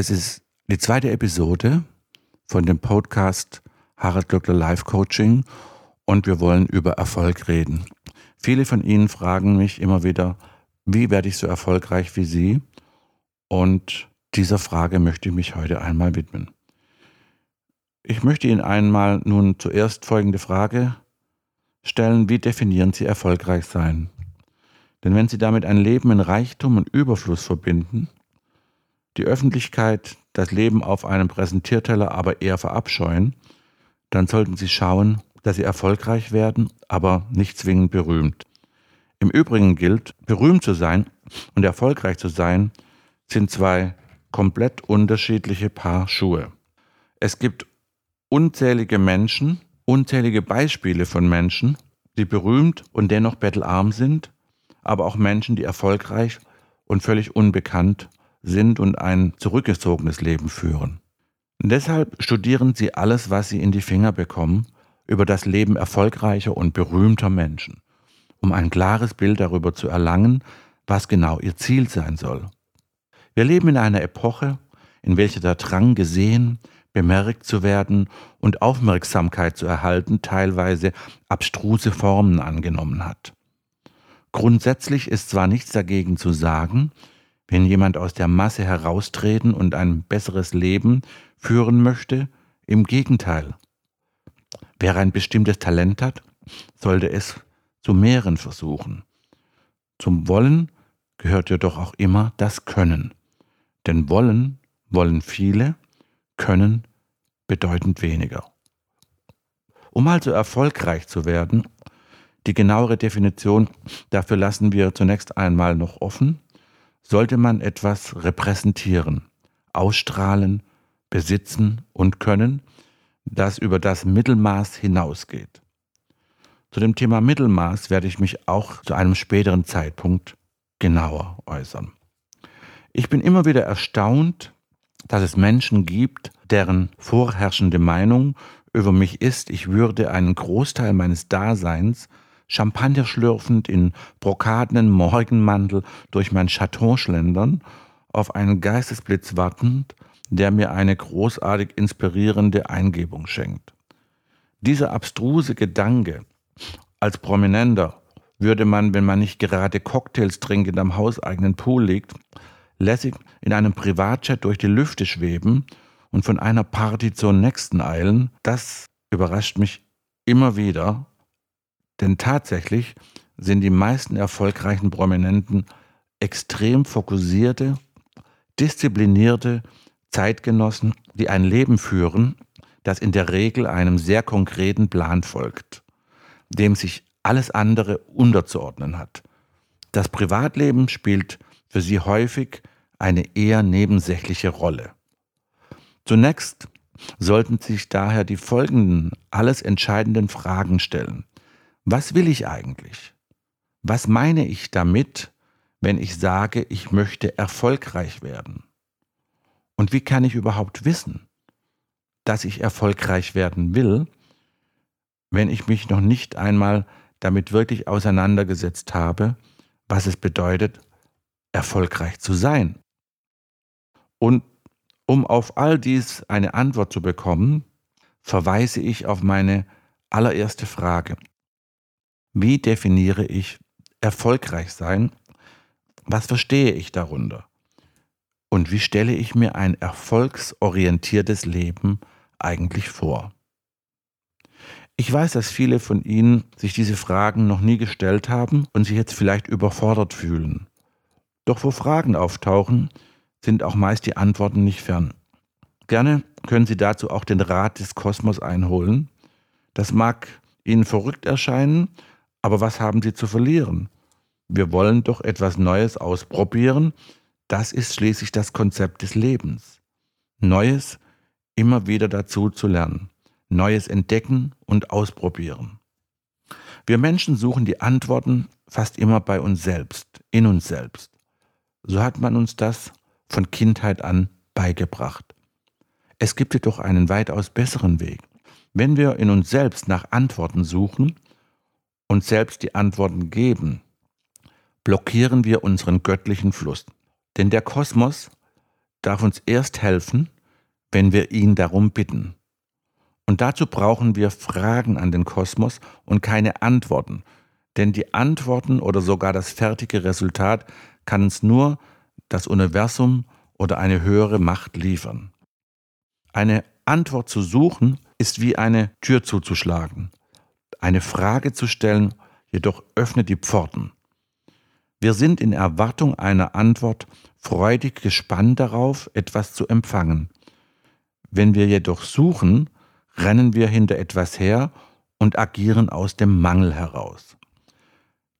Es ist die zweite Episode von dem Podcast Harald Glöckler Life Coaching und wir wollen über Erfolg reden. Viele von Ihnen fragen mich immer wieder, wie werde ich so erfolgreich wie Sie? Und dieser Frage möchte ich mich heute einmal widmen. Ich möchte Ihnen einmal nun zuerst folgende Frage stellen, wie definieren Sie erfolgreich sein? Denn wenn Sie damit ein Leben in Reichtum und Überfluss verbinden, die Öffentlichkeit das Leben auf einem Präsentierteller aber eher verabscheuen, dann sollten Sie schauen, dass Sie erfolgreich werden, aber nicht zwingend berühmt. Im Übrigen gilt, berühmt zu sein und erfolgreich zu sein, sind zwei komplett unterschiedliche Paar Schuhe. Es gibt unzählige Menschen, unzählige Beispiele von Menschen, die berühmt und dennoch bettelarm sind, aber auch Menschen, die erfolgreich und völlig unbekannt sind und ein zurückgezogenes Leben führen. Deshalb studieren sie alles, was sie in die Finger bekommen, über das Leben erfolgreicher und berühmter Menschen, um ein klares Bild darüber zu erlangen, was genau ihr Ziel sein soll. Wir leben in einer Epoche, in welcher der Drang gesehen, bemerkt zu werden und Aufmerksamkeit zu erhalten teilweise abstruse Formen angenommen hat. Grundsätzlich ist zwar nichts dagegen zu sagen, wenn jemand aus der Masse heraustreten und ein besseres Leben führen möchte, im Gegenteil. Wer ein bestimmtes Talent hat, sollte es zu mehreren versuchen. Zum Wollen gehört jedoch auch immer das Können. Denn Wollen wollen viele, Können bedeutend weniger. Um also erfolgreich zu werden, die genauere Definition dafür lassen wir zunächst einmal noch offen, sollte man etwas repräsentieren, ausstrahlen, besitzen und können, das über das Mittelmaß hinausgeht. Zu dem Thema Mittelmaß werde ich mich auch zu einem späteren Zeitpunkt genauer äußern. Ich bin immer wieder erstaunt, dass es Menschen gibt, deren vorherrschende Meinung über mich ist, ich würde einen Großteil meines Daseins Champagner schlürfend in brokatenen Morgenmantel durch mein Chateau schlendern, auf einen Geistesblitz wartend, der mir eine großartig inspirierende Eingebung schenkt. Dieser abstruse Gedanke, als Prominenter würde man, wenn man nicht gerade Cocktails trinkend am hauseigenen Pool liegt, lässig in einem Privatjet durch die Lüfte schweben und von einer Party zur nächsten eilen, das überrascht mich immer wieder denn tatsächlich sind die meisten erfolgreichen Prominenten extrem fokussierte, disziplinierte Zeitgenossen, die ein Leben führen, das in der Regel einem sehr konkreten Plan folgt, dem sich alles andere unterzuordnen hat. Das Privatleben spielt für sie häufig eine eher nebensächliche Rolle. Zunächst sollten sich daher die folgenden alles entscheidenden Fragen stellen. Was will ich eigentlich? Was meine ich damit, wenn ich sage, ich möchte erfolgreich werden? Und wie kann ich überhaupt wissen, dass ich erfolgreich werden will, wenn ich mich noch nicht einmal damit wirklich auseinandergesetzt habe, was es bedeutet, erfolgreich zu sein? Und um auf all dies eine Antwort zu bekommen, verweise ich auf meine allererste Frage. Wie definiere ich erfolgreich sein? Was verstehe ich darunter? Und wie stelle ich mir ein erfolgsorientiertes Leben eigentlich vor? Ich weiß, dass viele von Ihnen sich diese Fragen noch nie gestellt haben und sich jetzt vielleicht überfordert fühlen. Doch wo Fragen auftauchen, sind auch meist die Antworten nicht fern. Gerne können Sie dazu auch den Rat des Kosmos einholen. Das mag Ihnen verrückt erscheinen aber was haben sie zu verlieren? Wir wollen doch etwas Neues ausprobieren. Das ist schließlich das Konzept des Lebens. Neues immer wieder dazu zu lernen. Neues entdecken und ausprobieren. Wir Menschen suchen die Antworten fast immer bei uns selbst, in uns selbst. So hat man uns das von Kindheit an beigebracht. Es gibt jedoch einen weitaus besseren Weg. Wenn wir in uns selbst nach Antworten suchen, und selbst die Antworten geben, blockieren wir unseren göttlichen Fluss. Denn der Kosmos darf uns erst helfen, wenn wir ihn darum bitten. Und dazu brauchen wir Fragen an den Kosmos und keine Antworten. Denn die Antworten oder sogar das fertige Resultat kann uns nur das Universum oder eine höhere Macht liefern. Eine Antwort zu suchen ist wie eine Tür zuzuschlagen. Eine Frage zu stellen, jedoch öffnet die Pforten. Wir sind in Erwartung einer Antwort freudig gespannt darauf, etwas zu empfangen. Wenn wir jedoch suchen, rennen wir hinter etwas her und agieren aus dem Mangel heraus.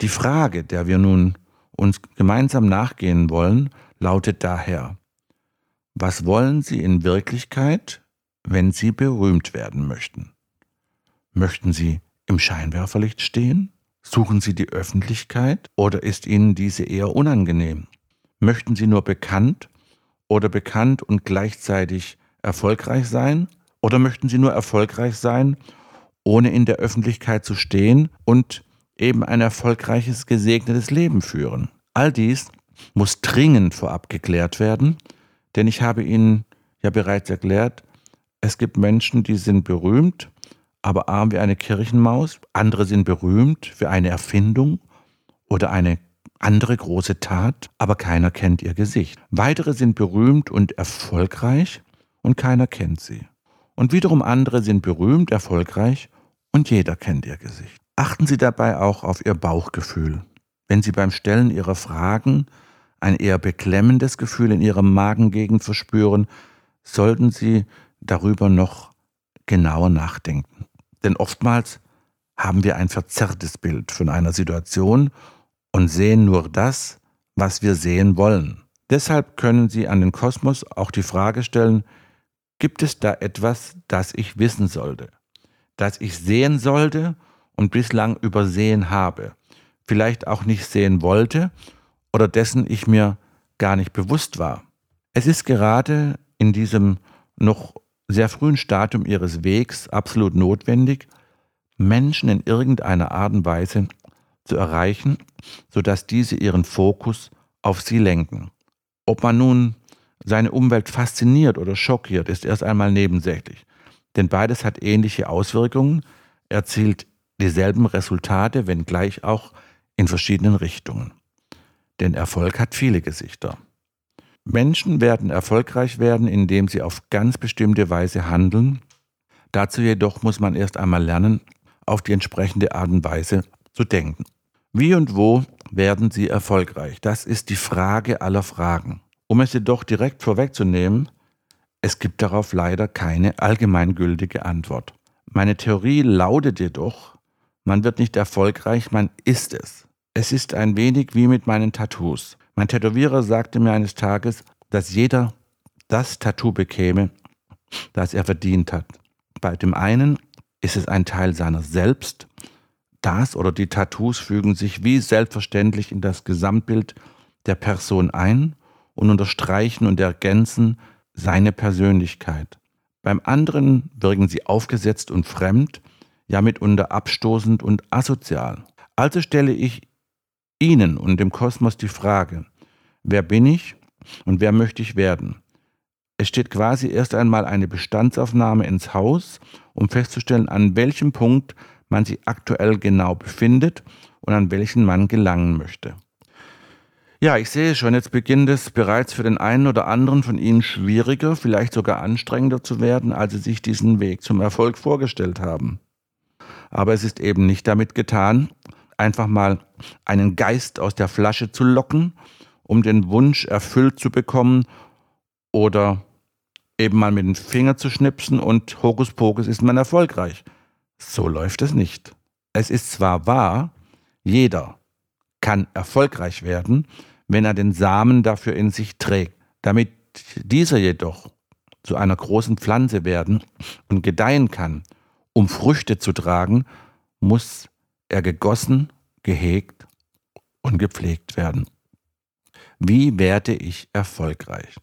Die Frage, der wir nun uns gemeinsam nachgehen wollen, lautet daher, was wollen Sie in Wirklichkeit, wenn Sie berühmt werden möchten? Möchten Sie im Scheinwerferlicht stehen? Suchen Sie die Öffentlichkeit oder ist Ihnen diese eher unangenehm? Möchten Sie nur bekannt oder bekannt und gleichzeitig erfolgreich sein? Oder möchten Sie nur erfolgreich sein, ohne in der Öffentlichkeit zu stehen und eben ein erfolgreiches, gesegnetes Leben führen? All dies muss dringend vorab geklärt werden, denn ich habe Ihnen ja bereits erklärt, es gibt Menschen, die sind berühmt, aber arm wie eine Kirchenmaus. Andere sind berühmt für eine Erfindung oder eine andere große Tat, aber keiner kennt ihr Gesicht. Weitere sind berühmt und erfolgreich und keiner kennt sie. Und wiederum andere sind berühmt, erfolgreich und jeder kennt ihr Gesicht. Achten Sie dabei auch auf Ihr Bauchgefühl. Wenn Sie beim Stellen Ihrer Fragen ein eher beklemmendes Gefühl in Ihrer Magengegend verspüren, sollten Sie darüber noch genauer nachdenken. Denn oftmals haben wir ein verzerrtes Bild von einer Situation und sehen nur das, was wir sehen wollen. Deshalb können Sie an den Kosmos auch die Frage stellen, gibt es da etwas, das ich wissen sollte, das ich sehen sollte und bislang übersehen habe, vielleicht auch nicht sehen wollte oder dessen ich mir gar nicht bewusst war. Es ist gerade in diesem noch sehr frühen Stadium ihres Wegs absolut notwendig, Menschen in irgendeiner Art und Weise zu erreichen, sodass diese ihren Fokus auf sie lenken. Ob man nun seine Umwelt fasziniert oder schockiert, ist erst einmal nebensächlich. Denn beides hat ähnliche Auswirkungen, erzielt dieselben Resultate, wenngleich auch in verschiedenen Richtungen. Denn Erfolg hat viele Gesichter. Menschen werden erfolgreich werden, indem sie auf ganz bestimmte Weise handeln. Dazu jedoch muss man erst einmal lernen, auf die entsprechende Art und Weise zu denken. Wie und wo werden sie erfolgreich? Das ist die Frage aller Fragen. Um es jedoch direkt vorwegzunehmen, es gibt darauf leider keine allgemeingültige Antwort. Meine Theorie lautet jedoch, man wird nicht erfolgreich, man ist es. Es ist ein wenig wie mit meinen Tattoos. Mein Tätowierer sagte mir eines Tages, dass jeder das Tattoo bekäme, das er verdient hat. Bei dem einen ist es ein Teil seiner selbst. Das oder die Tattoos fügen sich wie selbstverständlich in das Gesamtbild der Person ein und unterstreichen und ergänzen seine Persönlichkeit. Beim anderen wirken sie aufgesetzt und fremd, ja mitunter abstoßend und asozial. Also stelle ich Ihnen und dem Kosmos die Frage, wer bin ich und wer möchte ich werden? Es steht quasi erst einmal eine Bestandsaufnahme ins Haus, um festzustellen, an welchem Punkt man sich aktuell genau befindet und an welchen man gelangen möchte. Ja, ich sehe schon, jetzt beginnt es bereits für den einen oder anderen von Ihnen schwieriger, vielleicht sogar anstrengender zu werden, als Sie sich diesen Weg zum Erfolg vorgestellt haben. Aber es ist eben nicht damit getan, einfach mal einen Geist aus der Flasche zu locken, um den Wunsch erfüllt zu bekommen oder eben mal mit dem Finger zu schnipsen und Hokuspokus ist man erfolgreich. So läuft es nicht. Es ist zwar wahr, jeder kann erfolgreich werden, wenn er den Samen dafür in sich trägt. Damit dieser jedoch zu einer großen Pflanze werden und gedeihen kann, um Früchte zu tragen, muss er gegossen, gehegt und gepflegt werden. Wie werde ich erfolgreich?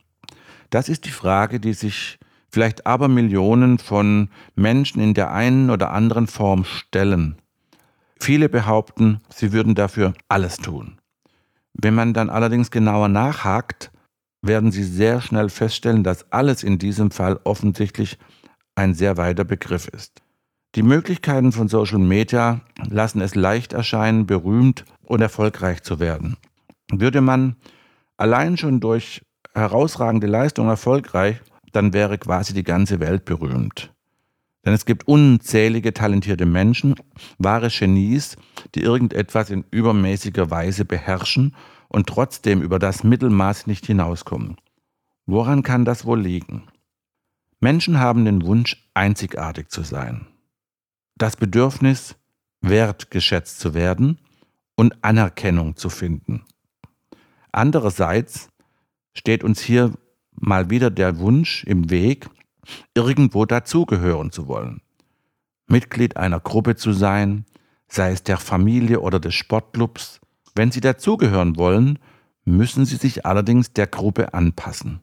Das ist die Frage, die sich vielleicht aber Millionen von Menschen in der einen oder anderen Form stellen. Viele behaupten, sie würden dafür alles tun. Wenn man dann allerdings genauer nachhakt, werden Sie sehr schnell feststellen, dass alles in diesem Fall offensichtlich ein sehr weiter Begriff ist. Die Möglichkeiten von Social Media lassen es leicht erscheinen, berühmt und erfolgreich zu werden. Würde man allein schon durch herausragende Leistung erfolgreich, dann wäre quasi die ganze Welt berühmt. Denn es gibt unzählige talentierte Menschen, wahre Genies, die irgendetwas in übermäßiger Weise beherrschen und trotzdem über das Mittelmaß nicht hinauskommen. Woran kann das wohl liegen? Menschen haben den Wunsch, einzigartig zu sein. Das Bedürfnis, wertgeschätzt zu werden und Anerkennung zu finden. Andererseits steht uns hier mal wieder der Wunsch im Weg, irgendwo dazugehören zu wollen. Mitglied einer Gruppe zu sein, sei es der Familie oder des Sportclubs. Wenn Sie dazugehören wollen, müssen Sie sich allerdings der Gruppe anpassen.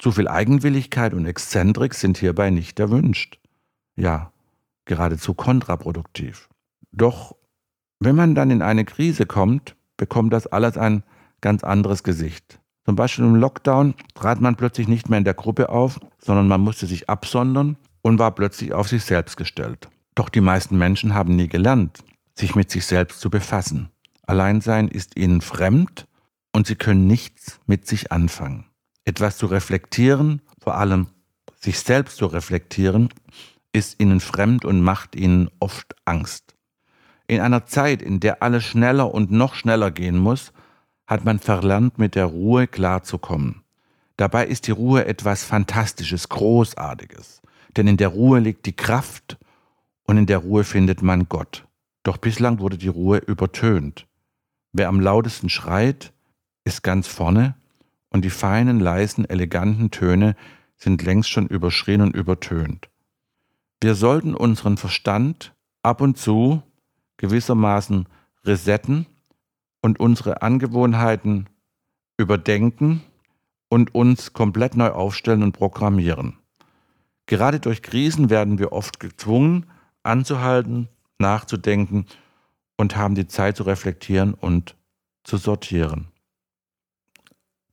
Zu viel Eigenwilligkeit und Exzentrik sind hierbei nicht erwünscht. Ja, geradezu kontraproduktiv. Doch wenn man dann in eine Krise kommt, bekommt das alles ein ganz anderes Gesicht. Zum Beispiel im Lockdown trat man plötzlich nicht mehr in der Gruppe auf, sondern man musste sich absondern und war plötzlich auf sich selbst gestellt. Doch die meisten Menschen haben nie gelernt, sich mit sich selbst zu befassen. Alleinsein ist ihnen fremd und sie können nichts mit sich anfangen. Etwas zu reflektieren, vor allem sich selbst zu reflektieren, ist ihnen fremd und macht ihnen oft Angst. In einer Zeit, in der alles schneller und noch schneller gehen muss, hat man verlernt, mit der Ruhe klarzukommen. Dabei ist die Ruhe etwas Fantastisches, Großartiges. Denn in der Ruhe liegt die Kraft und in der Ruhe findet man Gott. Doch bislang wurde die Ruhe übertönt. Wer am lautesten schreit, ist ganz vorne und die feinen, leisen, eleganten Töne sind längst schon überschrien und übertönt. Wir sollten unseren Verstand ab und zu gewissermaßen resetten und unsere Angewohnheiten überdenken und uns komplett neu aufstellen und programmieren. Gerade durch Krisen werden wir oft gezwungen, anzuhalten, nachzudenken und haben die Zeit zu reflektieren und zu sortieren.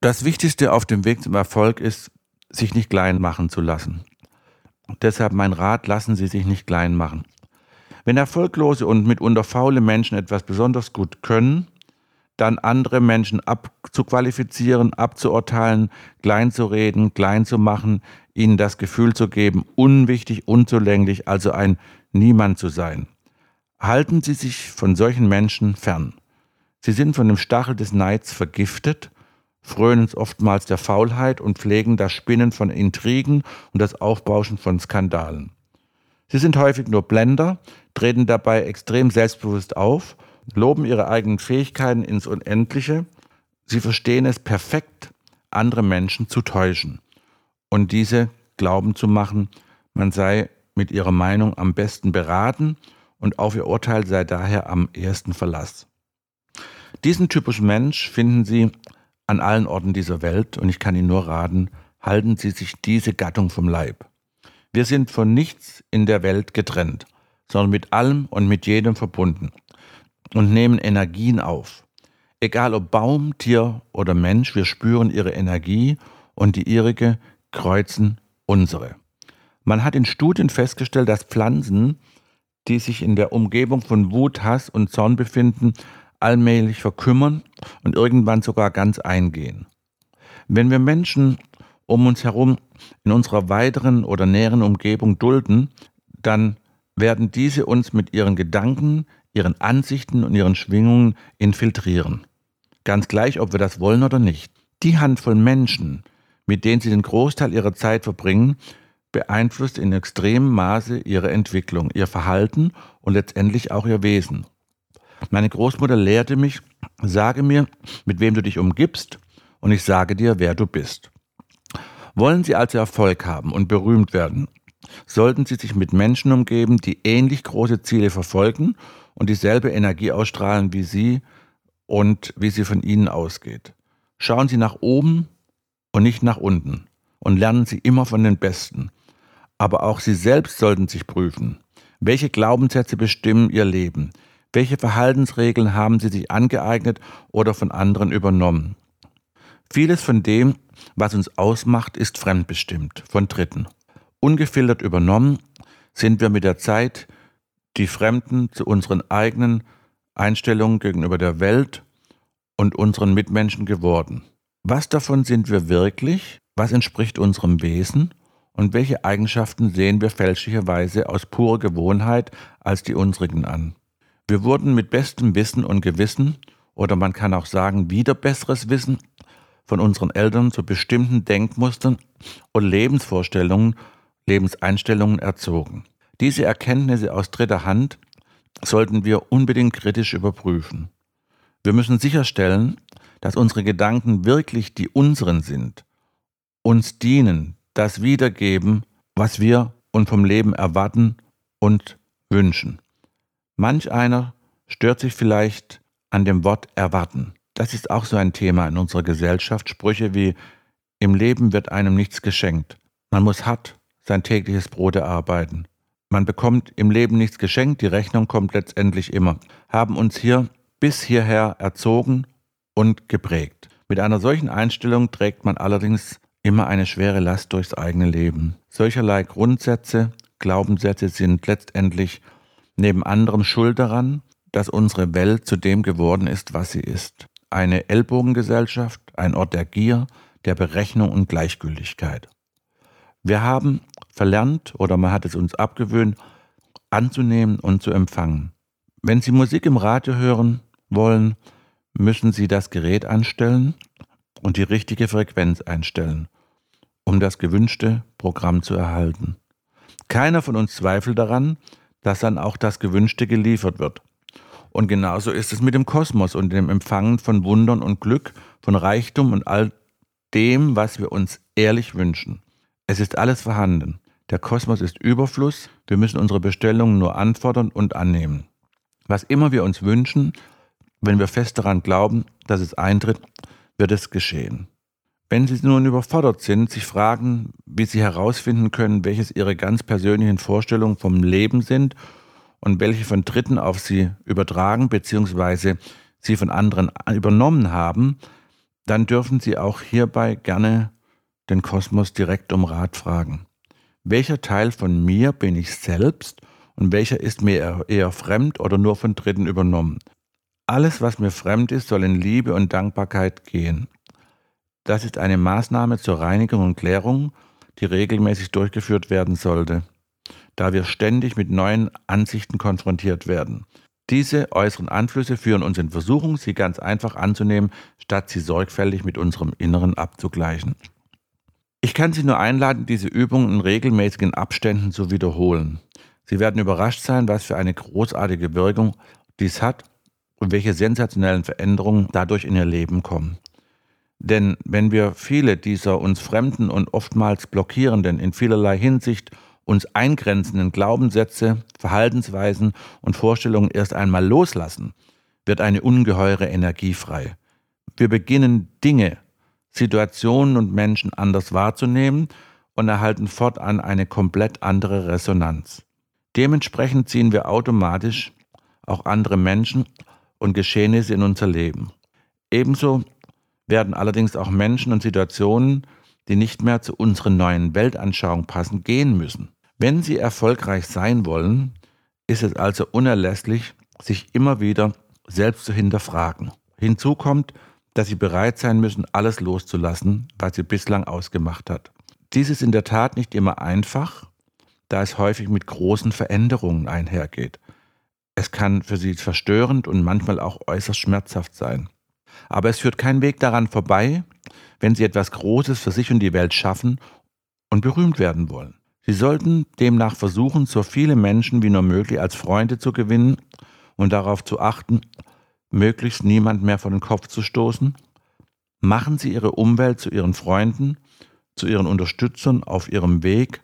Das Wichtigste auf dem Weg zum Erfolg ist, sich nicht klein machen zu lassen. Deshalb mein Rat, lassen Sie sich nicht klein machen. Wenn erfolglose und mitunter faule Menschen etwas besonders gut können, dann andere Menschen abzuqualifizieren, abzuurteilen, klein zu reden, klein zu machen, ihnen das Gefühl zu geben, unwichtig, unzulänglich, also ein Niemand zu sein. Halten Sie sich von solchen Menschen fern. Sie sind von dem Stachel des Neids vergiftet, frönen oftmals der Faulheit und pflegen das Spinnen von Intrigen und das Aufbauschen von Skandalen. Sie sind häufig nur Blender, treten dabei extrem selbstbewusst auf loben ihre eigenen Fähigkeiten ins Unendliche. Sie verstehen es perfekt, andere Menschen zu täuschen und diese glauben zu machen, man sei mit ihrer Meinung am besten beraten und auf ihr Urteil sei daher am ersten Verlass. Diesen typischen Mensch finden Sie an allen Orten dieser Welt und ich kann Ihnen nur raten, halten Sie sich diese Gattung vom Leib. Wir sind von nichts in der Welt getrennt, sondern mit allem und mit jedem verbunden und nehmen Energien auf. Egal ob Baum, Tier oder Mensch, wir spüren ihre Energie und die ihrige kreuzen unsere. Man hat in Studien festgestellt, dass Pflanzen, die sich in der Umgebung von Wut, Hass und Zorn befinden, allmählich verkümmern und irgendwann sogar ganz eingehen. Wenn wir Menschen um uns herum in unserer weiteren oder näheren Umgebung dulden, dann werden diese uns mit ihren Gedanken, ihren Ansichten und ihren Schwingungen infiltrieren. Ganz gleich, ob wir das wollen oder nicht. Die Handvoll Menschen, mit denen sie den Großteil ihrer Zeit verbringen, beeinflusst in extremem Maße ihre Entwicklung, ihr Verhalten und letztendlich auch ihr Wesen. Meine Großmutter lehrte mich, sage mir, mit wem du dich umgibst, und ich sage dir, wer du bist. Wollen Sie also Erfolg haben und berühmt werden, sollten Sie sich mit Menschen umgeben, die ähnlich große Ziele verfolgen und dieselbe Energie ausstrahlen wie Sie und wie sie von Ihnen ausgeht. Schauen Sie nach oben und nicht nach unten und lernen Sie immer von den Besten. Aber auch Sie selbst sollten sich prüfen. Welche Glaubenssätze bestimmen Ihr Leben? Welche Verhaltensregeln haben Sie sich angeeignet oder von anderen übernommen? Vieles von dem, was uns ausmacht, ist fremdbestimmt von Dritten. Ungefiltert übernommen sind wir mit der Zeit die Fremden zu unseren eigenen Einstellungen gegenüber der Welt und unseren Mitmenschen geworden. Was davon sind wir wirklich? Was entspricht unserem Wesen? Und welche Eigenschaften sehen wir fälschlicherweise aus purer Gewohnheit als die unsrigen an? Wir wurden mit bestem Wissen und Gewissen, oder man kann auch sagen wieder besseres Wissen, von unseren Eltern zu bestimmten Denkmustern und Lebensvorstellungen, Lebenseinstellungen erzogen. Diese Erkenntnisse aus dritter Hand sollten wir unbedingt kritisch überprüfen. Wir müssen sicherstellen, dass unsere Gedanken wirklich die unseren sind, uns dienen, das wiedergeben, was wir und vom Leben erwarten und wünschen. Manch einer stört sich vielleicht an dem Wort erwarten. Das ist auch so ein Thema in unserer Gesellschaft. Sprüche wie im Leben wird einem nichts geschenkt. Man muss hart sein tägliches Brot erarbeiten. Man bekommt im Leben nichts geschenkt, die Rechnung kommt letztendlich immer. Haben uns hier bis hierher erzogen und geprägt. Mit einer solchen Einstellung trägt man allerdings immer eine schwere Last durchs eigene Leben. Solcherlei Grundsätze, Glaubenssätze sind letztendlich neben anderem schuld daran, dass unsere Welt zu dem geworden ist, was sie ist. Eine Ellbogengesellschaft, ein Ort der Gier, der Berechnung und Gleichgültigkeit. Wir haben verlernt oder man hat es uns abgewöhnt, anzunehmen und zu empfangen. Wenn Sie Musik im Radio hören wollen, müssen Sie das Gerät anstellen und die richtige Frequenz einstellen, um das gewünschte Programm zu erhalten. Keiner von uns zweifelt daran, dass dann auch das Gewünschte geliefert wird. Und genauso ist es mit dem Kosmos und dem Empfangen von Wundern und Glück, von Reichtum und all dem, was wir uns ehrlich wünschen. Es ist alles vorhanden. Der Kosmos ist Überfluss. Wir müssen unsere Bestellungen nur anfordern und annehmen. Was immer wir uns wünschen, wenn wir fest daran glauben, dass es eintritt, wird es geschehen. Wenn Sie nun überfordert sind, sich fragen, wie Sie herausfinden können, welches Ihre ganz persönlichen Vorstellungen vom Leben sind und welche von Dritten auf Sie übertragen bzw. Sie von anderen übernommen haben, dann dürfen Sie auch hierbei gerne den Kosmos direkt um Rat fragen. Welcher Teil von mir bin ich selbst und welcher ist mir eher fremd oder nur von Dritten übernommen? Alles, was mir fremd ist, soll in Liebe und Dankbarkeit gehen. Das ist eine Maßnahme zur Reinigung und Klärung, die regelmäßig durchgeführt werden sollte, da wir ständig mit neuen Ansichten konfrontiert werden. Diese äußeren Einflüsse führen uns in Versuchung, sie ganz einfach anzunehmen, statt sie sorgfältig mit unserem Inneren abzugleichen. Ich kann Sie nur einladen, diese Übung in regelmäßigen Abständen zu wiederholen. Sie werden überrascht sein, was für eine großartige Wirkung dies hat und welche sensationellen Veränderungen dadurch in ihr Leben kommen. Denn wenn wir viele dieser uns fremden und oftmals blockierenden, in vielerlei Hinsicht uns eingrenzenden Glaubenssätze, Verhaltensweisen und Vorstellungen erst einmal loslassen, wird eine ungeheure Energie frei. Wir beginnen Dinge, Situationen und Menschen anders wahrzunehmen und erhalten fortan eine komplett andere Resonanz. Dementsprechend ziehen wir automatisch auch andere Menschen und Geschehnisse in unser Leben. Ebenso werden allerdings auch Menschen und Situationen, die nicht mehr zu unserer neuen Weltanschauung passen, gehen müssen. Wenn sie erfolgreich sein wollen, ist es also unerlässlich, sich immer wieder selbst zu hinterfragen. Hinzu kommt, dass sie bereit sein müssen, alles loszulassen, was sie bislang ausgemacht hat. Dies ist in der Tat nicht immer einfach, da es häufig mit großen Veränderungen einhergeht. Es kann für sie verstörend und manchmal auch äußerst schmerzhaft sein. Aber es führt kein Weg daran vorbei, wenn sie etwas Großes für sich und die Welt schaffen und berühmt werden wollen. Sie sollten demnach versuchen, so viele Menschen wie nur möglich als Freunde zu gewinnen und darauf zu achten, möglichst niemand mehr vor den Kopf zu stoßen. Machen Sie Ihre Umwelt zu Ihren Freunden, zu Ihren Unterstützern auf Ihrem Weg,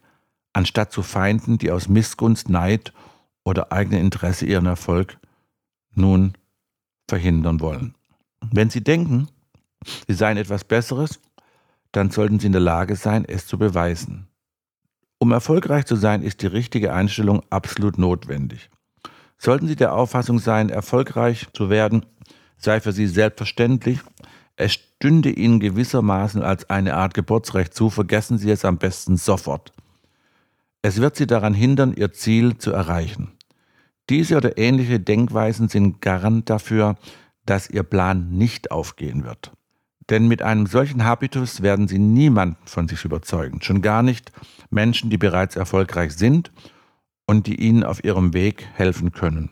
anstatt zu Feinden, die aus Missgunst, Neid oder eigenem Interesse ihren Erfolg nun verhindern wollen. Wenn Sie denken, Sie seien etwas Besseres, dann sollten Sie in der Lage sein, es zu beweisen. Um erfolgreich zu sein, ist die richtige Einstellung absolut notwendig. Sollten Sie der Auffassung sein, erfolgreich zu werden, sei für Sie selbstverständlich, es stünde Ihnen gewissermaßen als eine Art Geburtsrecht zu, vergessen Sie es am besten sofort. Es wird Sie daran hindern, Ihr Ziel zu erreichen. Diese oder ähnliche Denkweisen sind Garant dafür, dass Ihr Plan nicht aufgehen wird. Denn mit einem solchen Habitus werden Sie niemanden von sich überzeugen, schon gar nicht Menschen, die bereits erfolgreich sind und die Ihnen auf Ihrem Weg helfen können.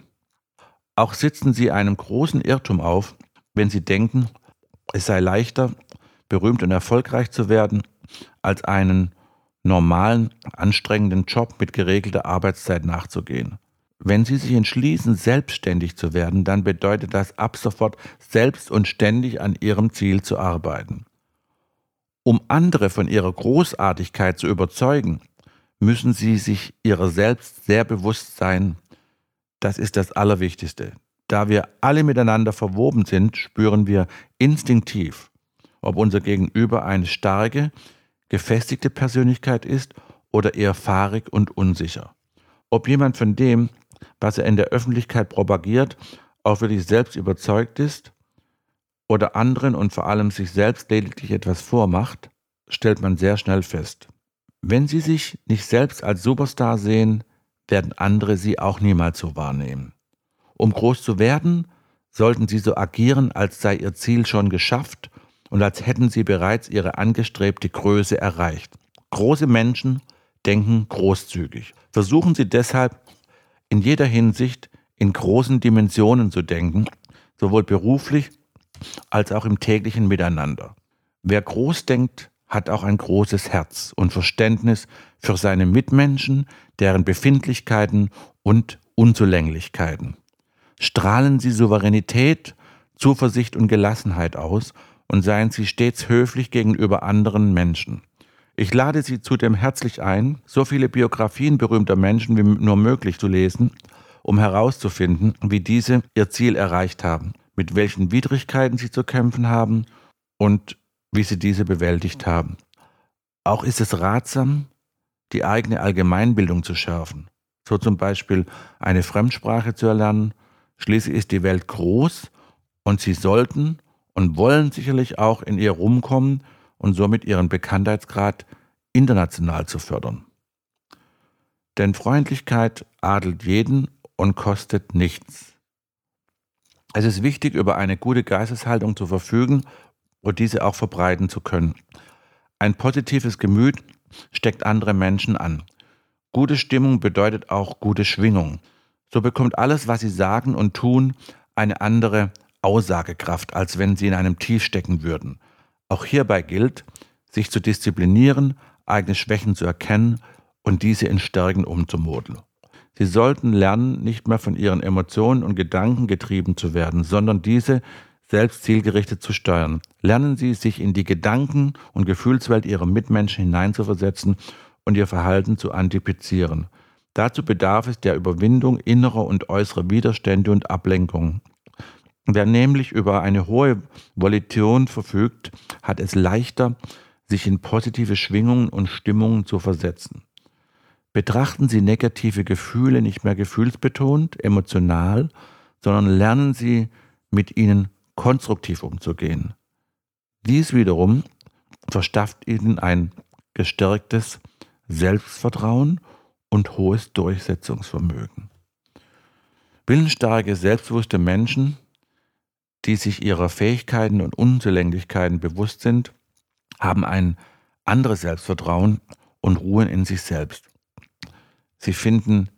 Auch sitzen Sie einem großen Irrtum auf, wenn Sie denken, es sei leichter, berühmt und erfolgreich zu werden, als einen normalen, anstrengenden Job mit geregelter Arbeitszeit nachzugehen. Wenn Sie sich entschließen, selbstständig zu werden, dann bedeutet das ab sofort selbst und ständig an Ihrem Ziel zu arbeiten. Um andere von ihrer Großartigkeit zu überzeugen, müssen Sie sich Ihrer selbst sehr bewusst sein. Das ist das Allerwichtigste. Da wir alle miteinander verwoben sind, spüren wir instinktiv, ob unser Gegenüber eine starke, gefestigte Persönlichkeit ist oder eher fahrig und unsicher. Ob jemand von dem, was er in der Öffentlichkeit propagiert, auch wirklich selbst überzeugt ist oder anderen und vor allem sich selbst lediglich etwas vormacht, stellt man sehr schnell fest. Wenn Sie sich nicht selbst als Superstar sehen, werden andere Sie auch niemals so wahrnehmen. Um groß zu werden, sollten Sie so agieren, als sei Ihr Ziel schon geschafft und als hätten Sie bereits Ihre angestrebte Größe erreicht. Große Menschen denken großzügig. Versuchen Sie deshalb in jeder Hinsicht in großen Dimensionen zu denken, sowohl beruflich als auch im täglichen Miteinander. Wer groß denkt, hat auch ein großes Herz und Verständnis für seine Mitmenschen, deren Befindlichkeiten und Unzulänglichkeiten. Strahlen Sie Souveränität, Zuversicht und Gelassenheit aus und seien Sie stets höflich gegenüber anderen Menschen. Ich lade Sie zudem herzlich ein, so viele Biografien berühmter Menschen wie nur möglich zu lesen, um herauszufinden, wie diese ihr Ziel erreicht haben, mit welchen Widrigkeiten sie zu kämpfen haben und wie sie diese bewältigt haben. Auch ist es ratsam, die eigene Allgemeinbildung zu schärfen, so zum Beispiel eine Fremdsprache zu erlernen. Schließlich ist die Welt groß und Sie sollten und wollen sicherlich auch in ihr rumkommen und somit ihren Bekanntheitsgrad international zu fördern. Denn Freundlichkeit adelt jeden und kostet nichts. Es ist wichtig, über eine gute Geisteshaltung zu verfügen und diese auch verbreiten zu können. Ein positives Gemüt steckt andere Menschen an. Gute Stimmung bedeutet auch gute Schwingung. So bekommt alles, was sie sagen und tun, eine andere Aussagekraft, als wenn sie in einem Tief stecken würden. Auch hierbei gilt, sich zu disziplinieren, eigene Schwächen zu erkennen und diese in Stärken umzumodeln. Sie sollten lernen, nicht mehr von ihren Emotionen und Gedanken getrieben zu werden, sondern diese selbst zielgerichtet zu steuern. Lernen Sie, sich in die Gedanken- und Gefühlswelt Ihrer Mitmenschen hineinzuversetzen und Ihr Verhalten zu antizipieren. Dazu bedarf es der Überwindung innerer und äußerer Widerstände und Ablenkungen. Wer nämlich über eine hohe Volition verfügt, hat es leichter, sich in positive Schwingungen und Stimmungen zu versetzen. Betrachten Sie negative Gefühle nicht mehr gefühlsbetont, emotional, sondern lernen Sie mit ihnen konstruktiv umzugehen. Dies wiederum verschafft Ihnen ein gestärktes Selbstvertrauen und hohes Durchsetzungsvermögen. Willensstarke, selbstbewusste Menschen die sich ihrer Fähigkeiten und Unzulänglichkeiten bewusst sind, haben ein anderes Selbstvertrauen und ruhen in sich selbst. Sie finden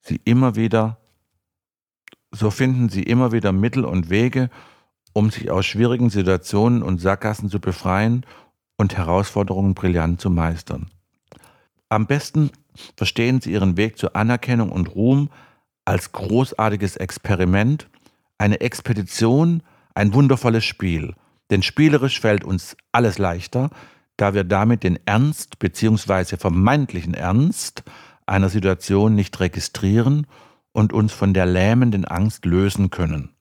sie immer wieder, so finden sie immer wieder Mittel und Wege, um sich aus schwierigen Situationen und Sackgassen zu befreien und Herausforderungen brillant zu meistern. Am besten verstehen sie ihren Weg zur Anerkennung und Ruhm als großartiges Experiment, eine Expedition, ein wundervolles Spiel. Denn spielerisch fällt uns alles leichter, da wir damit den Ernst bzw. vermeintlichen Ernst einer Situation nicht registrieren und uns von der lähmenden Angst lösen können.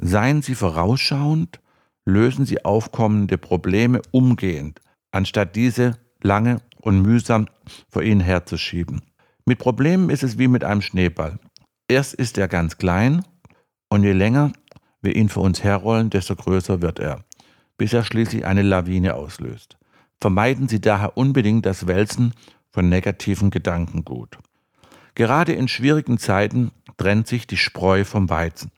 Seien Sie vorausschauend, lösen Sie aufkommende Probleme umgehend, anstatt diese lange und mühsam vor Ihnen herzuschieben. Mit Problemen ist es wie mit einem Schneeball. Erst ist er ganz klein und je länger wir ihn vor uns herrollen, desto größer wird er. bis er schließlich eine Lawine auslöst. Vermeiden Sie daher unbedingt das Wälzen von negativen Gedankengut. Gerade in schwierigen Zeiten trennt sich die Spreu vom Weizen.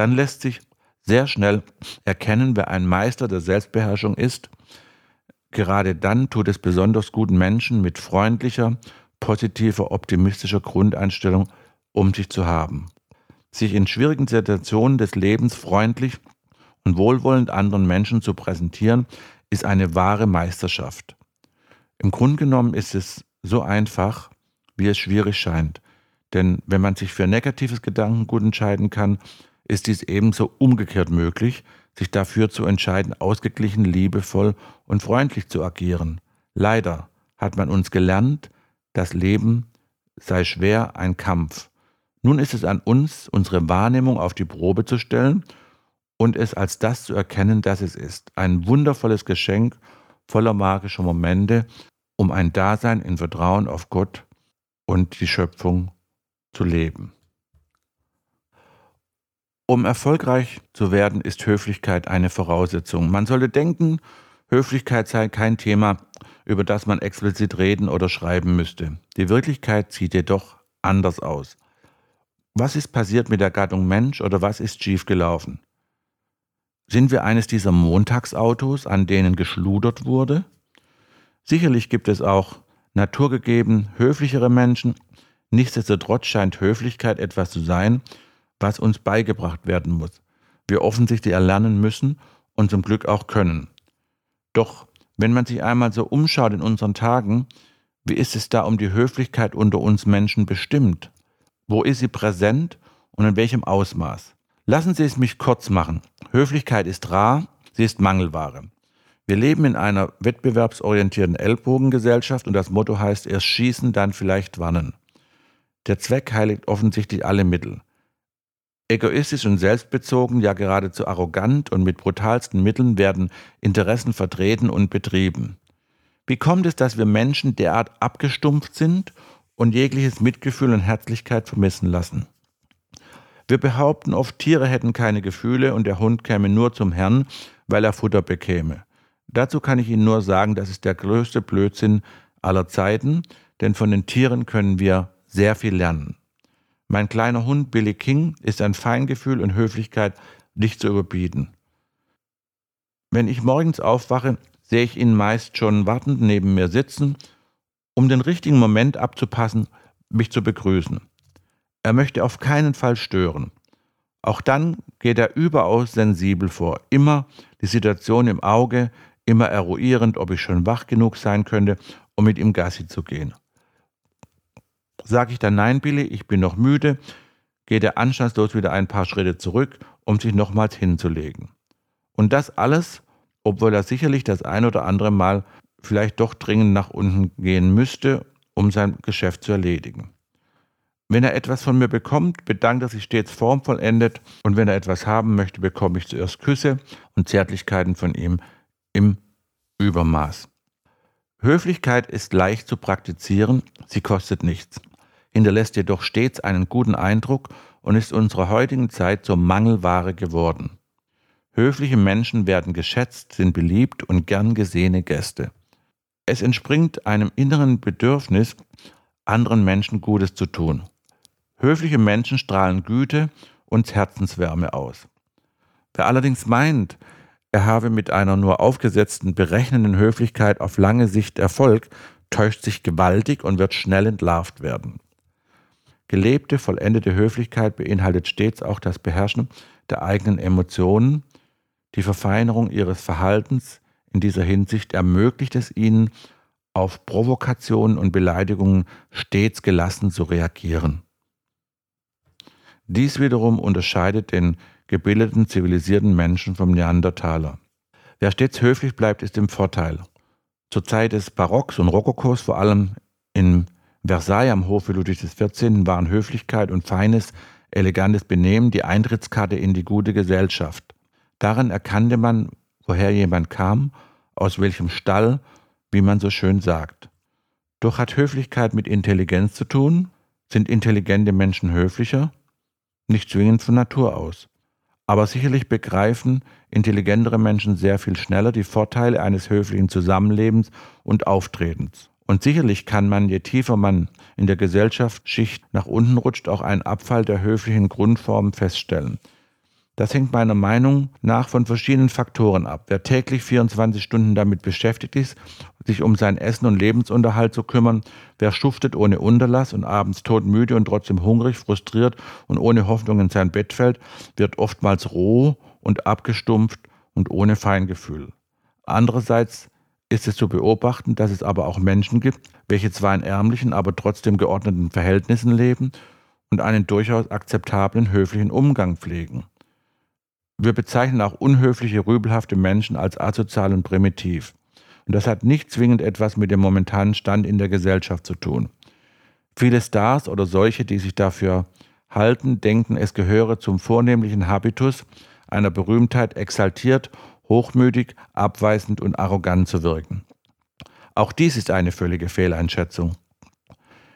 Dann lässt sich sehr schnell erkennen, wer ein Meister der Selbstbeherrschung ist. Gerade dann tut es besonders guten Menschen mit freundlicher, positiver, optimistischer Grundeinstellung um sich zu haben. Sich in schwierigen Situationen des Lebens freundlich und wohlwollend anderen Menschen zu präsentieren, ist eine wahre Meisterschaft. Im Grunde genommen ist es so einfach, wie es schwierig scheint. Denn wenn man sich für negatives Gedankengut entscheiden kann, ist dies ebenso umgekehrt möglich, sich dafür zu entscheiden, ausgeglichen, liebevoll und freundlich zu agieren. Leider hat man uns gelernt, das Leben sei schwer ein Kampf. Nun ist es an uns, unsere Wahrnehmung auf die Probe zu stellen und es als das zu erkennen, das es ist. Ein wundervolles Geschenk voller magischer Momente, um ein Dasein in Vertrauen auf Gott und die Schöpfung zu leben. Um erfolgreich zu werden, ist Höflichkeit eine Voraussetzung. Man sollte denken, Höflichkeit sei kein Thema, über das man explizit reden oder schreiben müsste. Die Wirklichkeit sieht jedoch anders aus. Was ist passiert mit der Gattung Mensch oder was ist schiefgelaufen? Sind wir eines dieser Montagsautos, an denen geschludert wurde? Sicherlich gibt es auch naturgegeben höflichere Menschen, nichtsdestotrotz scheint Höflichkeit etwas zu sein, was uns beigebracht werden muss. Wir offensichtlich erlernen müssen und zum Glück auch können. Doch wenn man sich einmal so umschaut in unseren Tagen, wie ist es da um die Höflichkeit unter uns Menschen bestimmt? Wo ist sie präsent und in welchem Ausmaß? Lassen Sie es mich kurz machen. Höflichkeit ist rar, sie ist Mangelware. Wir leben in einer wettbewerbsorientierten Ellbogengesellschaft und das Motto heißt erst schießen, dann vielleicht warnen. Der Zweck heiligt offensichtlich alle Mittel. Egoistisch und selbstbezogen, ja geradezu arrogant und mit brutalsten Mitteln werden Interessen vertreten und betrieben. Wie kommt es, dass wir Menschen derart abgestumpft sind und jegliches Mitgefühl und Herzlichkeit vermissen lassen? Wir behaupten oft, Tiere hätten keine Gefühle und der Hund käme nur zum Herrn, weil er Futter bekäme. Dazu kann ich Ihnen nur sagen, das ist der größte Blödsinn aller Zeiten, denn von den Tieren können wir sehr viel lernen. Mein kleiner Hund Billy King ist an Feingefühl und Höflichkeit nicht zu überbieten. Wenn ich morgens aufwache, sehe ich ihn meist schon wartend neben mir sitzen, um den richtigen Moment abzupassen, mich zu begrüßen. Er möchte auf keinen Fall stören. Auch dann geht er überaus sensibel vor, immer die Situation im Auge, immer eruierend, ob ich schon wach genug sein könnte, um mit ihm Gassi zu gehen. Sage ich dann Nein, Billy, ich bin noch müde, geht er anstandslos wieder ein paar Schritte zurück, um sich nochmals hinzulegen. Und das alles, obwohl er sicherlich das ein oder andere Mal vielleicht doch dringend nach unten gehen müsste, um sein Geschäft zu erledigen. Wenn er etwas von mir bekommt, bedankt er sich stets formvollendet und wenn er etwas haben möchte, bekomme ich zuerst Küsse und Zärtlichkeiten von ihm im Übermaß. Höflichkeit ist leicht zu praktizieren, sie kostet nichts hinterlässt jedoch stets einen guten Eindruck und ist unserer heutigen Zeit zur Mangelware geworden. Höfliche Menschen werden geschätzt, sind beliebt und gern gesehene Gäste. Es entspringt einem inneren Bedürfnis, anderen Menschen Gutes zu tun. Höfliche Menschen strahlen Güte und Herzenswärme aus. Wer allerdings meint, er habe mit einer nur aufgesetzten, berechnenden Höflichkeit auf lange Sicht Erfolg, täuscht sich gewaltig und wird schnell entlarvt werden. Gelebte, vollendete Höflichkeit beinhaltet stets auch das Beherrschen der eigenen Emotionen. Die Verfeinerung ihres Verhaltens in dieser Hinsicht ermöglicht es ihnen, auf Provokationen und Beleidigungen stets gelassen zu reagieren. Dies wiederum unterscheidet den gebildeten, zivilisierten Menschen vom Neandertaler. Wer stets höflich bleibt, ist im Vorteil. Zur Zeit des Barocks und Rokokos, vor allem in Versailles am Hofe Ludwig XIV. waren Höflichkeit und feines, elegantes Benehmen die Eintrittskarte in die gute Gesellschaft. Daran erkannte man, woher jemand kam, aus welchem Stall, wie man so schön sagt. Doch hat Höflichkeit mit Intelligenz zu tun? Sind intelligente Menschen höflicher? Nicht zwingend von Natur aus. Aber sicherlich begreifen intelligentere Menschen sehr viel schneller die Vorteile eines höflichen Zusammenlebens und Auftretens. Und sicherlich kann man, je tiefer man in der Gesellschaftsschicht nach unten rutscht, auch einen Abfall der höflichen Grundformen feststellen. Das hängt meiner Meinung nach von verschiedenen Faktoren ab. Wer täglich 24 Stunden damit beschäftigt ist, sich um sein Essen und Lebensunterhalt zu kümmern, wer schuftet ohne Unterlass und abends todmüde und trotzdem hungrig, frustriert und ohne Hoffnung in sein Bett fällt, wird oftmals roh und abgestumpft und ohne Feingefühl. Andererseits ist es zu beobachten, dass es aber auch Menschen gibt, welche zwar in ärmlichen, aber trotzdem geordneten Verhältnissen leben und einen durchaus akzeptablen höflichen Umgang pflegen. Wir bezeichnen auch unhöfliche, rübelhafte Menschen als asozial und primitiv. Und das hat nicht zwingend etwas mit dem momentanen Stand in der Gesellschaft zu tun. Viele Stars oder solche, die sich dafür halten, denken, es gehöre zum vornehmlichen Habitus einer Berühmtheit exaltiert, hochmütig, abweisend und arrogant zu wirken. Auch dies ist eine völlige Fehleinschätzung.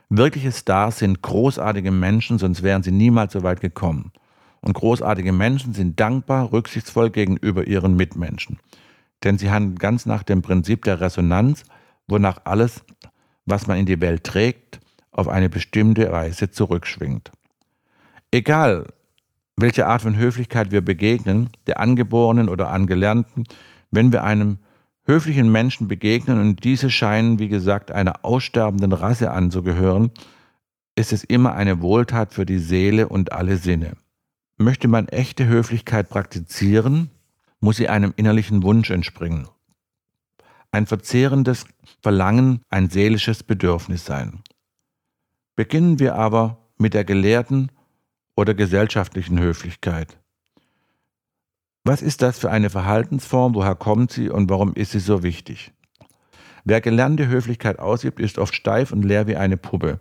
Wirkliche Stars sind großartige Menschen, sonst wären sie niemals so weit gekommen. Und großartige Menschen sind dankbar, rücksichtsvoll gegenüber ihren Mitmenschen. Denn sie handeln ganz nach dem Prinzip der Resonanz, wonach alles, was man in die Welt trägt, auf eine bestimmte Weise zurückschwingt. Egal, welche Art von Höflichkeit wir begegnen, der angeborenen oder angelernten, wenn wir einem höflichen Menschen begegnen und diese scheinen, wie gesagt, einer aussterbenden Rasse anzugehören, ist es immer eine Wohltat für die Seele und alle Sinne. Möchte man echte Höflichkeit praktizieren, muss sie einem innerlichen Wunsch entspringen. Ein verzehrendes Verlangen, ein seelisches Bedürfnis sein. Beginnen wir aber mit der gelehrten oder gesellschaftlichen Höflichkeit. Was ist das für eine Verhaltensform, woher kommt sie und warum ist sie so wichtig? Wer gelernte Höflichkeit ausübt, ist oft steif und leer wie eine Puppe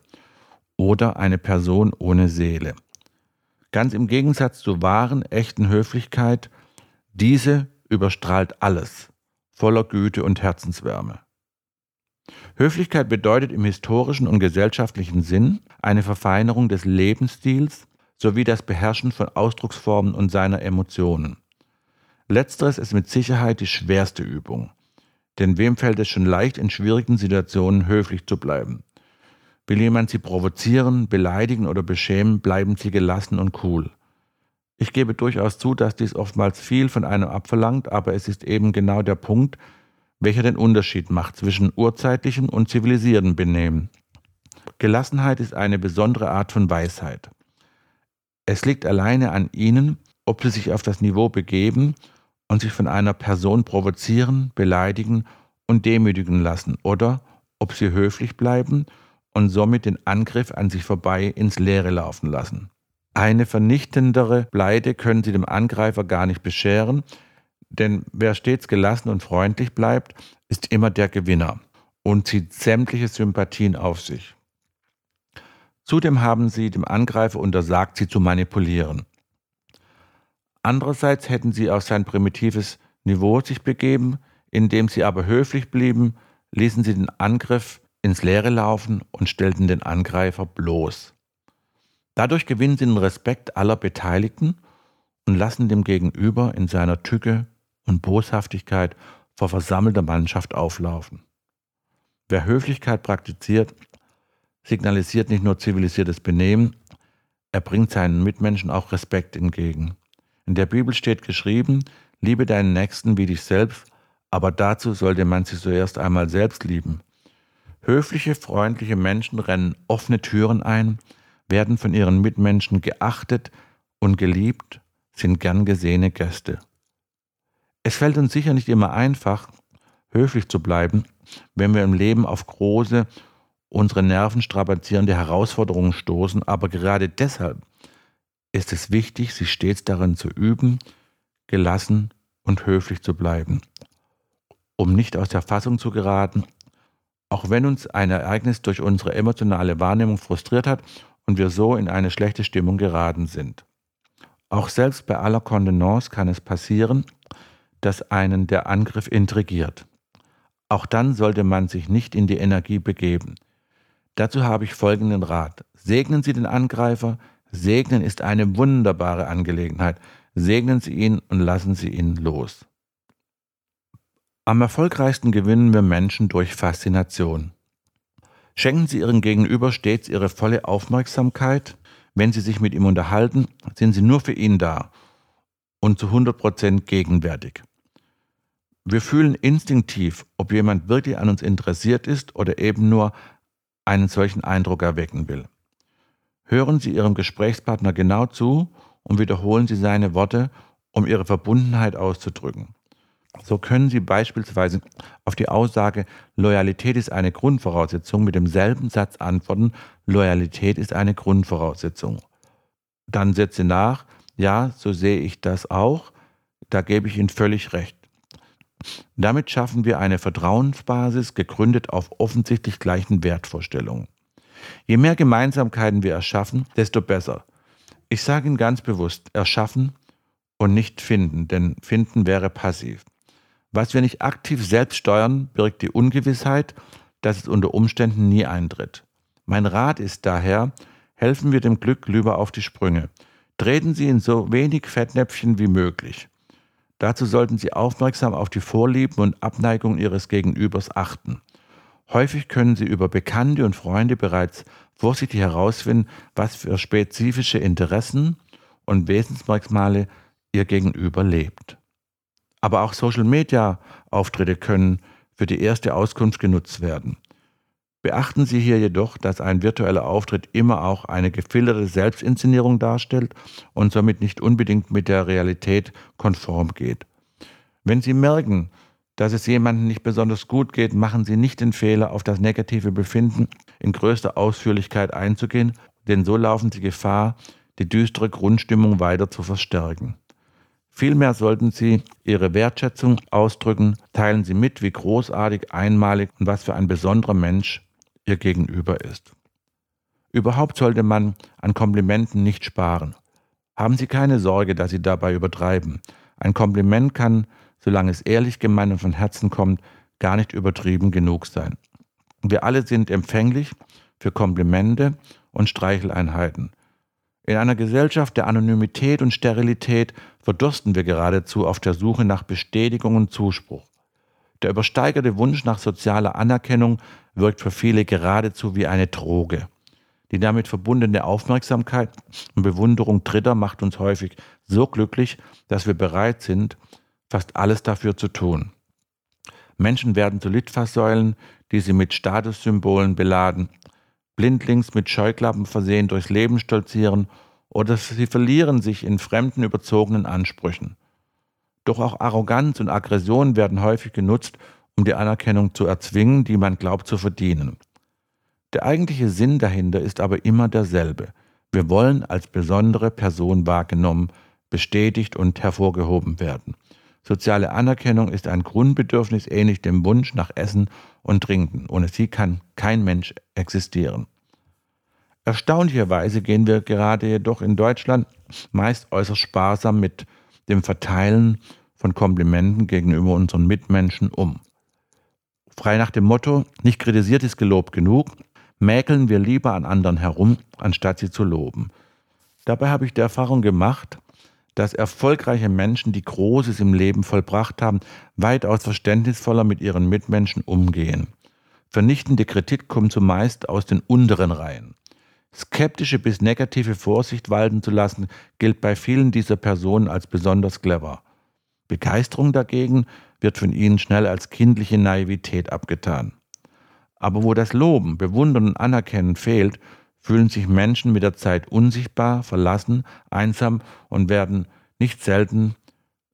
oder eine Person ohne Seele. Ganz im Gegensatz zur wahren, echten Höflichkeit, diese überstrahlt alles, voller Güte und Herzenswärme. Höflichkeit bedeutet im historischen und gesellschaftlichen Sinn eine Verfeinerung des Lebensstils sowie das Beherrschen von Ausdrucksformen und seiner Emotionen. Letzteres ist mit Sicherheit die schwerste Übung, denn wem fällt es schon leicht, in schwierigen Situationen höflich zu bleiben? Will jemand sie provozieren, beleidigen oder beschämen, bleiben sie gelassen und cool. Ich gebe durchaus zu, dass dies oftmals viel von einem abverlangt, aber es ist eben genau der Punkt, welcher den Unterschied macht zwischen urzeitlichem und zivilisiertem Benehmen. Gelassenheit ist eine besondere Art von Weisheit. Es liegt alleine an ihnen, ob sie sich auf das Niveau begeben und sich von einer Person provozieren, beleidigen und demütigen lassen oder ob sie höflich bleiben und somit den Angriff an sich vorbei ins Leere laufen lassen. Eine vernichtendere Pleite können sie dem Angreifer gar nicht bescheren, denn wer stets gelassen und freundlich bleibt, ist immer der Gewinner und zieht sämtliche Sympathien auf sich. Zudem haben sie dem Angreifer untersagt, sie zu manipulieren. Andererseits hätten sie auf sein primitives Niveau sich begeben, indem sie aber höflich blieben, ließen sie den Angriff ins Leere laufen und stellten den Angreifer bloß. Dadurch gewinnen sie den Respekt aller Beteiligten und lassen dem Gegenüber in seiner Tücke und Boshaftigkeit vor versammelter Mannschaft auflaufen. Wer Höflichkeit praktiziert, signalisiert nicht nur zivilisiertes Benehmen, er bringt seinen Mitmenschen auch Respekt entgegen. In der Bibel steht geschrieben, liebe deinen Nächsten wie dich selbst, aber dazu sollte man sich zuerst einmal selbst lieben. Höfliche, freundliche Menschen rennen offene Türen ein, werden von ihren Mitmenschen geachtet und geliebt, sind gern gesehene Gäste. Es fällt uns sicher nicht immer einfach, höflich zu bleiben, wenn wir im Leben auf große, unsere Nerven strapazierende Herausforderungen stoßen, aber gerade deshalb ist es wichtig, sich stets darin zu üben, gelassen und höflich zu bleiben, um nicht aus der Fassung zu geraten auch wenn uns ein Ereignis durch unsere emotionale Wahrnehmung frustriert hat und wir so in eine schlechte Stimmung geraten sind. Auch selbst bei aller Kontenance kann es passieren, dass einen der Angriff intrigiert. Auch dann sollte man sich nicht in die Energie begeben. Dazu habe ich folgenden Rat. Segnen Sie den Angreifer. Segnen ist eine wunderbare Angelegenheit. segnen Sie ihn und lassen Sie ihn los. Am erfolgreichsten gewinnen wir Menschen durch Faszination. Schenken Sie Ihrem Gegenüber stets Ihre volle Aufmerksamkeit. Wenn Sie sich mit ihm unterhalten, sind Sie nur für ihn da und zu 100% gegenwärtig. Wir fühlen instinktiv, ob jemand wirklich an uns interessiert ist oder eben nur einen solchen Eindruck erwecken will. Hören Sie Ihrem Gesprächspartner genau zu und wiederholen Sie seine Worte, um Ihre Verbundenheit auszudrücken. So können Sie beispielsweise auf die Aussage Loyalität ist eine Grundvoraussetzung mit demselben Satz antworten, Loyalität ist eine Grundvoraussetzung. Dann setze nach, ja, so sehe ich das auch, da gebe ich Ihnen völlig recht. Damit schaffen wir eine Vertrauensbasis, gegründet auf offensichtlich gleichen Wertvorstellungen. Je mehr Gemeinsamkeiten wir erschaffen, desto besser. Ich sage Ihnen ganz bewusst, erschaffen und nicht finden, denn finden wäre passiv. Was wir nicht aktiv selbst steuern, birgt die Ungewissheit, dass es unter Umständen nie eintritt. Mein Rat ist daher, helfen wir dem Glück lieber auf die Sprünge. Treten Sie in so wenig Fettnäpfchen wie möglich. Dazu sollten Sie aufmerksam auf die Vorlieben und Abneigung Ihres Gegenübers achten. Häufig können Sie über Bekannte und Freunde bereits vorsichtig herausfinden, was für spezifische Interessen und Wesensmerkmale Ihr Gegenüber lebt. Aber auch Social-Media-Auftritte können für die erste Auskunft genutzt werden. Beachten Sie hier jedoch, dass ein virtueller Auftritt immer auch eine gefilterte Selbstinszenierung darstellt und somit nicht unbedingt mit der Realität konform geht. Wenn Sie merken, dass es jemandem nicht besonders gut geht, machen Sie nicht den Fehler, auf das negative Befinden in größter Ausführlichkeit einzugehen, denn so laufen Sie Gefahr, die düstere Grundstimmung weiter zu verstärken. Vielmehr sollten Sie Ihre Wertschätzung ausdrücken, teilen Sie mit, wie großartig, einmalig und was für ein besonderer Mensch ihr Gegenüber ist. Überhaupt sollte man an Komplimenten nicht sparen. Haben Sie keine Sorge, dass Sie dabei übertreiben. Ein Kompliment kann, solange es ehrlich gemeint und von Herzen kommt, gar nicht übertrieben genug sein. Wir alle sind empfänglich für Komplimente und Streicheleinheiten. In einer Gesellschaft der Anonymität und Sterilität verdursten wir geradezu auf der Suche nach Bestätigung und Zuspruch. Der übersteigerte Wunsch nach sozialer Anerkennung wirkt für viele geradezu wie eine Droge. Die damit verbundene Aufmerksamkeit und Bewunderung Dritter macht uns häufig so glücklich, dass wir bereit sind, fast alles dafür zu tun. Menschen werden zu Litfaßsäulen, die sie mit Statussymbolen beladen, blindlings mit Scheuklappen versehen durchs Leben stolzieren oder sie verlieren sich in fremden überzogenen Ansprüchen. Doch auch Arroganz und Aggression werden häufig genutzt, um die Anerkennung zu erzwingen, die man glaubt zu verdienen. Der eigentliche Sinn dahinter ist aber immer derselbe. Wir wollen als besondere Person wahrgenommen, bestätigt und hervorgehoben werden. Soziale Anerkennung ist ein Grundbedürfnis ähnlich dem Wunsch nach Essen und Trinken. Ohne sie kann kein Mensch existieren. Erstaunlicherweise gehen wir gerade jedoch in Deutschland meist äußerst sparsam mit dem Verteilen von Komplimenten gegenüber unseren Mitmenschen um. Frei nach dem Motto, nicht kritisiert ist gelobt genug, mäkeln wir lieber an anderen herum, anstatt sie zu loben. Dabei habe ich die Erfahrung gemacht, dass erfolgreiche Menschen, die Großes im Leben vollbracht haben, weitaus verständnisvoller mit ihren Mitmenschen umgehen. Vernichtende Kritik kommt zumeist aus den unteren Reihen. Skeptische bis negative Vorsicht walten zu lassen, gilt bei vielen dieser Personen als besonders clever. Begeisterung dagegen wird von ihnen schnell als kindliche Naivität abgetan. Aber wo das Loben, Bewundern und Anerkennen fehlt, fühlen sich Menschen mit der Zeit unsichtbar, verlassen, einsam und werden nicht selten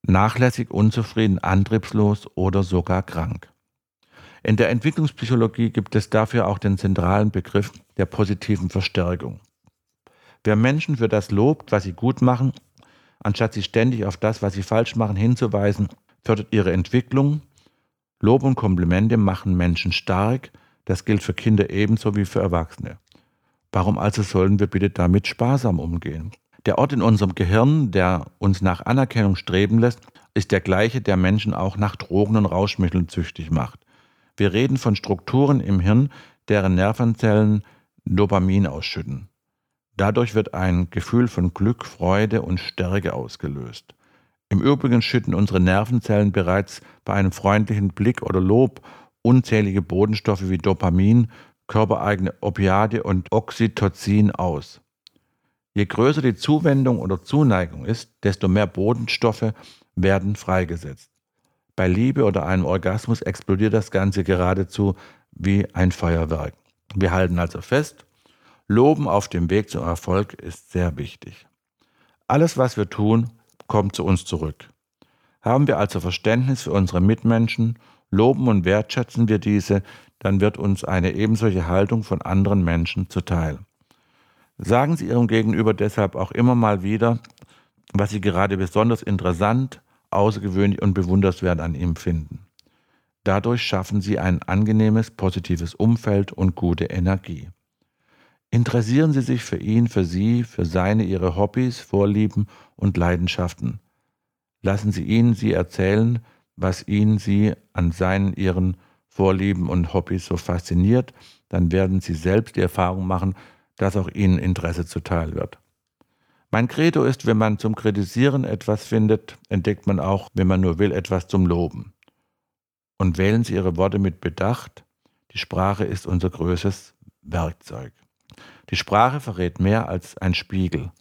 nachlässig, unzufrieden, antriebslos oder sogar krank. In der Entwicklungspsychologie gibt es dafür auch den zentralen Begriff der positiven Verstärkung. Wer Menschen für das lobt, was sie gut machen, anstatt sie ständig auf das, was sie falsch machen, hinzuweisen, fördert ihre Entwicklung. Lob und Komplimente machen Menschen stark. Das gilt für Kinder ebenso wie für Erwachsene. Warum also sollen wir bitte damit sparsam umgehen? Der Ort in unserem Gehirn, der uns nach Anerkennung streben lässt, ist der gleiche, der Menschen auch nach Drogen und Rauschmitteln züchtig macht. Wir reden von Strukturen im Hirn, deren Nervenzellen Dopamin ausschütten. Dadurch wird ein Gefühl von Glück, Freude und Stärke ausgelöst. Im Übrigen schütten unsere Nervenzellen bereits bei einem freundlichen Blick oder Lob unzählige Bodenstoffe wie Dopamin, körpereigene Opiate und Oxytocin aus. Je größer die Zuwendung oder Zuneigung ist, desto mehr Bodenstoffe werden freigesetzt. Bei Liebe oder einem Orgasmus explodiert das Ganze geradezu wie ein Feuerwerk. Wir halten also fest, Loben auf dem Weg zum Erfolg ist sehr wichtig. Alles, was wir tun, kommt zu uns zurück. Haben wir also Verständnis für unsere Mitmenschen, loben und wertschätzen wir diese, dann wird uns eine ebensolche Haltung von anderen Menschen zuteil. Sagen Sie Ihrem Gegenüber deshalb auch immer mal wieder, was Sie gerade besonders interessant, außergewöhnlich und bewunderswert an ihm finden. Dadurch schaffen Sie ein angenehmes, positives Umfeld und gute Energie. Interessieren Sie sich für ihn, für Sie, für seine, Ihre Hobbys, Vorlieben und Leidenschaften. Lassen Sie ihn Sie erzählen, was ihn Sie an seinen, Ihren Vorlieben und Hobbys so fasziniert, dann werden Sie selbst die Erfahrung machen, dass auch Ihnen Interesse zuteil wird. Mein Credo ist, wenn man zum Kritisieren etwas findet, entdeckt man auch, wenn man nur will, etwas zum Loben. Und wählen Sie Ihre Worte mit Bedacht. Die Sprache ist unser größtes Werkzeug. Die Sprache verrät mehr als ein Spiegel.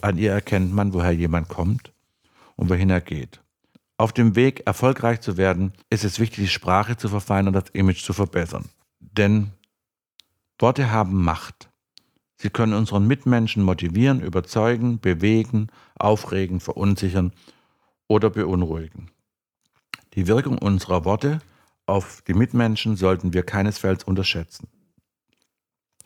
An ihr erkennt man, woher jemand kommt und wohin er geht. Auf dem Weg, erfolgreich zu werden, ist es wichtig, die Sprache zu verfeinern und das Image zu verbessern. Denn Worte haben Macht. Sie können unseren Mitmenschen motivieren, überzeugen, bewegen, aufregen, verunsichern oder beunruhigen. Die Wirkung unserer Worte auf die Mitmenschen sollten wir keinesfalls unterschätzen.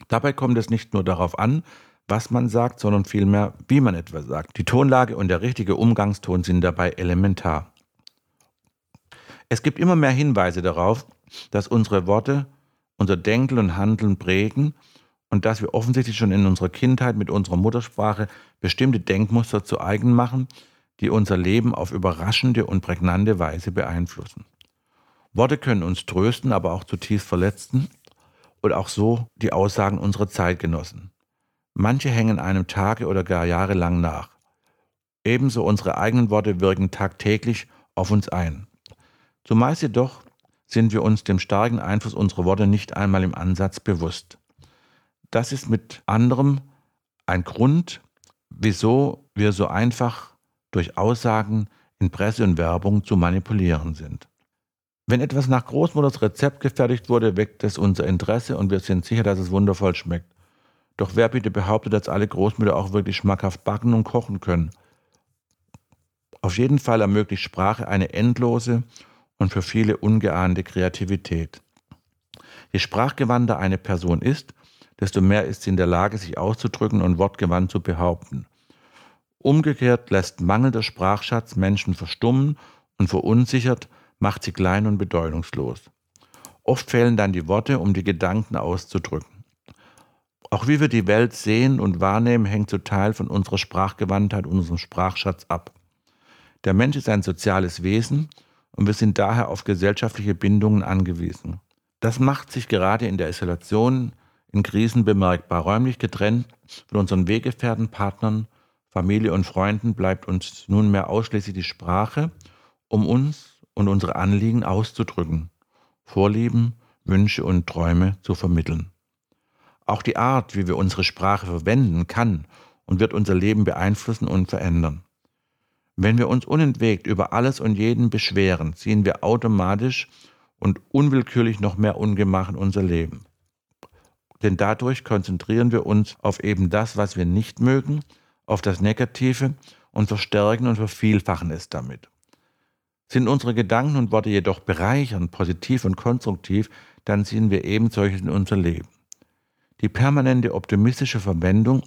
Dabei kommt es nicht nur darauf an, was man sagt, sondern vielmehr, wie man etwas sagt. Die Tonlage und der richtige Umgangston sind dabei elementar. Es gibt immer mehr Hinweise darauf, dass unsere Worte unser Denken und Handeln prägen und dass wir offensichtlich schon in unserer Kindheit mit unserer Muttersprache bestimmte Denkmuster zu eigen machen, die unser Leben auf überraschende und prägnante Weise beeinflussen. Worte können uns trösten, aber auch zutiefst verletzen und auch so die Aussagen unserer Zeitgenossen. Manche hängen einem Tage oder gar jahrelang nach. Ebenso unsere eigenen Worte wirken tagtäglich auf uns ein. Zumeist jedoch sind wir uns dem starken Einfluss unserer Worte nicht einmal im Ansatz bewusst. Das ist mit anderem ein Grund, wieso wir so einfach durch Aussagen in Presse und Werbung zu manipulieren sind. Wenn etwas nach Großmutters Rezept gefertigt wurde, weckt es unser Interesse und wir sind sicher, dass es wundervoll schmeckt. Doch wer bitte behauptet, dass alle Großmütter auch wirklich schmackhaft backen und kochen können? Auf jeden Fall ermöglicht Sprache eine endlose und für viele ungeahnte Kreativität. Je sprachgewandter eine Person ist, desto mehr ist sie in der Lage, sich auszudrücken und wortgewandt zu behaupten. Umgekehrt lässt mangelnder Sprachschatz Menschen verstummen und verunsichert macht sie klein und bedeutungslos. Oft fehlen dann die Worte, um die Gedanken auszudrücken. Auch wie wir die Welt sehen und wahrnehmen, hängt zu Teil von unserer Sprachgewandtheit unserem Sprachschatz ab. Der Mensch ist ein soziales Wesen und wir sind daher auf gesellschaftliche Bindungen angewiesen. Das macht sich gerade in der Isolation, in Krisen bemerkbar. Räumlich getrennt von unseren Weggefährten, Partnern, Familie und Freunden bleibt uns nunmehr ausschließlich die Sprache, um uns und unsere Anliegen auszudrücken, Vorlieben, Wünsche und Träume zu vermitteln. Auch die Art, wie wir unsere Sprache verwenden, kann und wird unser Leben beeinflussen und verändern. Wenn wir uns unentwegt über alles und jeden beschweren, ziehen wir automatisch und unwillkürlich noch mehr Ungemach in unser Leben. Denn dadurch konzentrieren wir uns auf eben das, was wir nicht mögen, auf das Negative und verstärken und vervielfachen es damit. Sind unsere Gedanken und Worte jedoch bereichernd, positiv und konstruktiv, dann ziehen wir eben solches in unser Leben. Die permanente optimistische Verwendung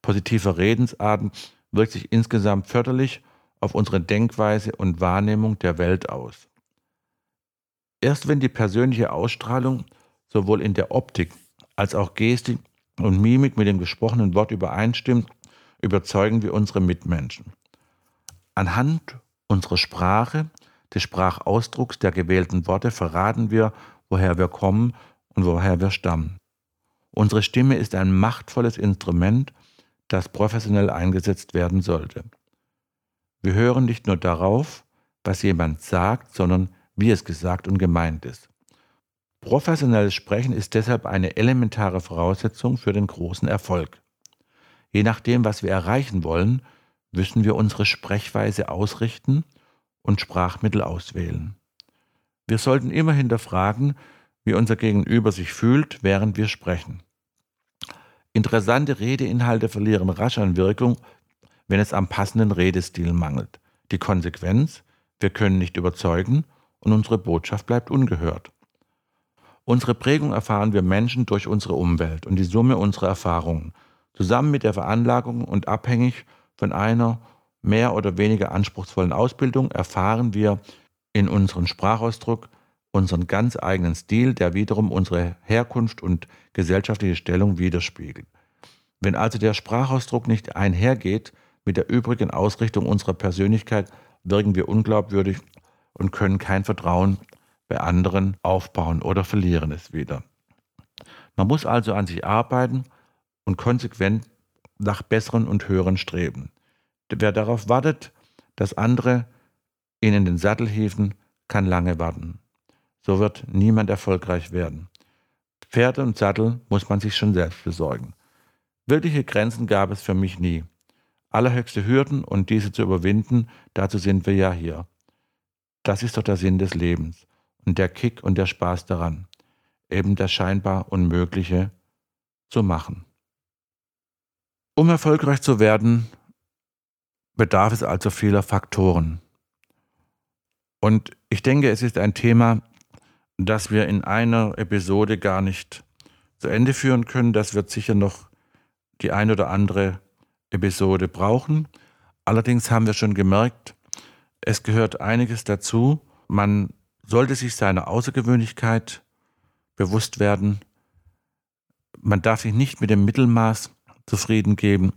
positiver Redensarten wirkt sich insgesamt förderlich auf unsere Denkweise und Wahrnehmung der Welt aus. Erst wenn die persönliche Ausstrahlung sowohl in der Optik als auch Gestik und Mimik mit dem gesprochenen Wort übereinstimmt, überzeugen wir unsere Mitmenschen. Anhand Unsere Sprache, des Sprachausdrucks der gewählten Worte verraten wir, woher wir kommen und woher wir stammen. Unsere Stimme ist ein machtvolles Instrument, das professionell eingesetzt werden sollte. Wir hören nicht nur darauf, was jemand sagt, sondern wie es gesagt und gemeint ist. Professionelles Sprechen ist deshalb eine elementare Voraussetzung für den großen Erfolg. Je nachdem, was wir erreichen wollen, müssen wir unsere Sprechweise ausrichten und Sprachmittel auswählen. Wir sollten immer hinterfragen, wie unser Gegenüber sich fühlt, während wir sprechen. Interessante Redeinhalte verlieren rasch an Wirkung, wenn es am passenden Redestil mangelt. Die Konsequenz, wir können nicht überzeugen und unsere Botschaft bleibt ungehört. Unsere Prägung erfahren wir Menschen durch unsere Umwelt und die Summe unserer Erfahrungen, zusammen mit der Veranlagung und abhängig von einer mehr oder weniger anspruchsvollen Ausbildung erfahren wir in unserem Sprachausdruck unseren ganz eigenen Stil, der wiederum unsere Herkunft und gesellschaftliche Stellung widerspiegelt. Wenn also der Sprachausdruck nicht einhergeht mit der übrigen Ausrichtung unserer Persönlichkeit, wirken wir unglaubwürdig und können kein Vertrauen bei anderen aufbauen oder verlieren es wieder. Man muss also an sich arbeiten und konsequent nach besseren und höheren streben. Wer darauf wartet, dass andere ihn in den Sattel hieven, kann lange warten. So wird niemand erfolgreich werden. Pferde und Sattel muss man sich schon selbst besorgen. Wirkliche Grenzen gab es für mich nie. Allerhöchste Hürden und diese zu überwinden, dazu sind wir ja hier. Das ist doch der Sinn des Lebens und der Kick und der Spaß daran, eben das scheinbar Unmögliche zu machen. Um erfolgreich zu werden, bedarf es also vieler Faktoren. Und ich denke, es ist ein Thema, das wir in einer Episode gar nicht zu Ende führen können. Das wird sicher noch die ein oder andere Episode brauchen. Allerdings haben wir schon gemerkt, es gehört einiges dazu. Man sollte sich seiner Außergewöhnlichkeit bewusst werden. Man darf sich nicht mit dem Mittelmaß zufrieden geben,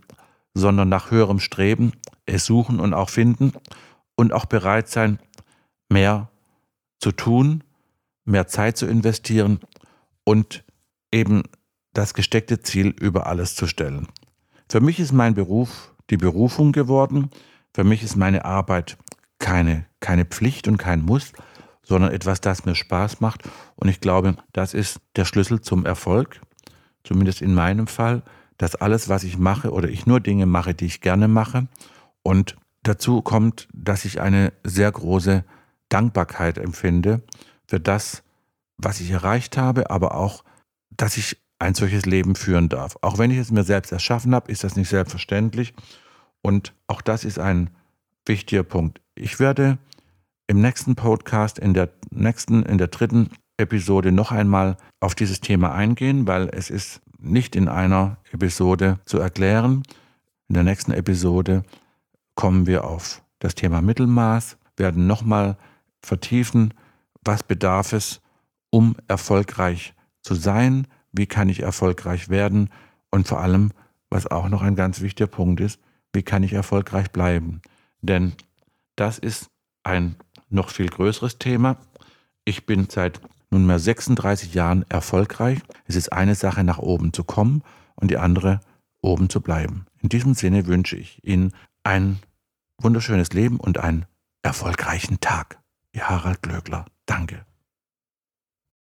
sondern nach höherem Streben es suchen und auch finden und auch bereit sein, mehr zu tun, mehr Zeit zu investieren und eben das gesteckte Ziel über alles zu stellen. Für mich ist mein Beruf die Berufung geworden. Für mich ist meine Arbeit keine, keine Pflicht und kein Muss, sondern etwas, das mir Spaß macht. Und ich glaube, das ist der Schlüssel zum Erfolg, zumindest in meinem Fall, dass alles, was ich mache oder ich nur Dinge mache, die ich gerne mache. Und dazu kommt, dass ich eine sehr große Dankbarkeit empfinde für das, was ich erreicht habe, aber auch, dass ich ein solches Leben führen darf. Auch wenn ich es mir selbst erschaffen habe, ist das nicht selbstverständlich. Und auch das ist ein wichtiger Punkt. Ich werde im nächsten Podcast, in der nächsten, in der dritten Episode noch einmal auf dieses Thema eingehen, weil es ist nicht in einer Episode zu erklären. In der nächsten Episode kommen wir auf das Thema Mittelmaß, werden nochmal vertiefen, was bedarf es, um erfolgreich zu sein, wie kann ich erfolgreich werden und vor allem, was auch noch ein ganz wichtiger Punkt ist, wie kann ich erfolgreich bleiben. Denn das ist ein noch viel größeres Thema. Ich bin seit nunmehr 36 Jahren erfolgreich. Es ist eine Sache, nach oben zu kommen und die andere, oben zu bleiben. In diesem Sinne wünsche ich Ihnen ein wunderschönes Leben und einen erfolgreichen Tag. Ihr Harald Glöckler. Danke.